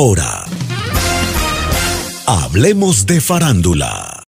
Ahora, hablemos de farándula.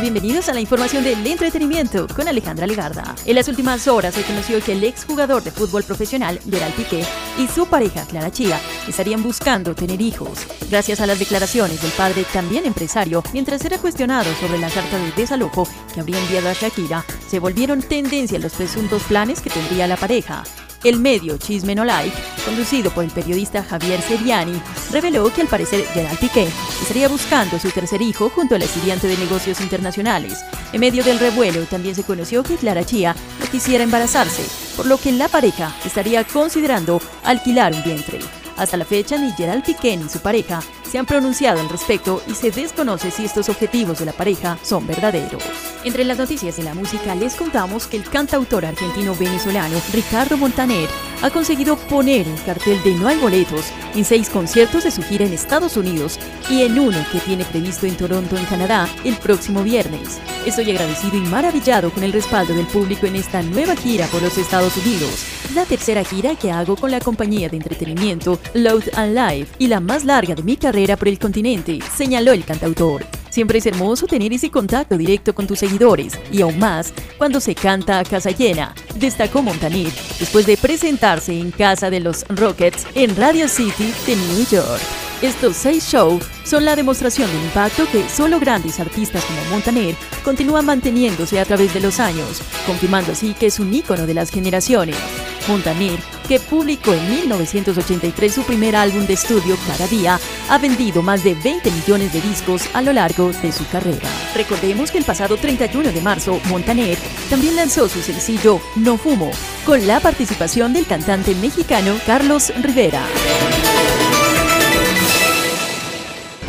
Bienvenidos a la información del entretenimiento con Alejandra Legarda. En las últimas horas se conoció que el exjugador de fútbol profesional, Gerald Piqué, y su pareja, Clara Chía, estarían buscando tener hijos. Gracias a las declaraciones del padre, también empresario, mientras era cuestionado sobre la carta de desalojo que habría enviado a Shakira, se volvieron tendencia los presuntos planes que tendría la pareja. El medio Chisme No Like, conducido por el periodista Javier Seriani, reveló que al parecer Gerald Piqué estaría buscando su tercer hijo junto al estudiante de negocios internacionales. En medio del revuelo también se conoció que Clara Chía no quisiera embarazarse, por lo que la pareja estaría considerando alquilar un vientre. Hasta la fecha, ni Gerald Piqué ni su pareja se han pronunciado al respecto y se desconoce si estos objetivos de la pareja son verdaderos. Entre las noticias de la música les contamos que el cantautor argentino-venezolano Ricardo Montaner ha conseguido poner el cartel de No hay boletos en seis conciertos de su gira en Estados Unidos y en uno que tiene previsto en Toronto, en Canadá, el próximo viernes. Estoy agradecido y maravillado con el respaldo del público en esta nueva gira por los Estados Unidos, la tercera gira que hago con la compañía de entretenimiento Load and Live y la más larga de mi carrera por el continente, señaló el cantautor. Siempre es hermoso tener ese contacto directo con tus seguidores y aún más cuando se canta a casa llena, destacó Montaner después de presentarse en casa de los Rockets en Radio City de New York. Estos seis shows son la demostración del impacto que solo grandes artistas como Montaner continúan manteniendo a través de los años, confirmando así que es un ícono de las generaciones. Montaner, que publicó en 1983 su primer álbum de estudio Cada Día, ha vendido más de 20 millones de discos a lo largo de su carrera. Recordemos que el pasado 31 de marzo, Montaner también lanzó su sencillo No Fumo, con la participación del cantante mexicano Carlos Rivera.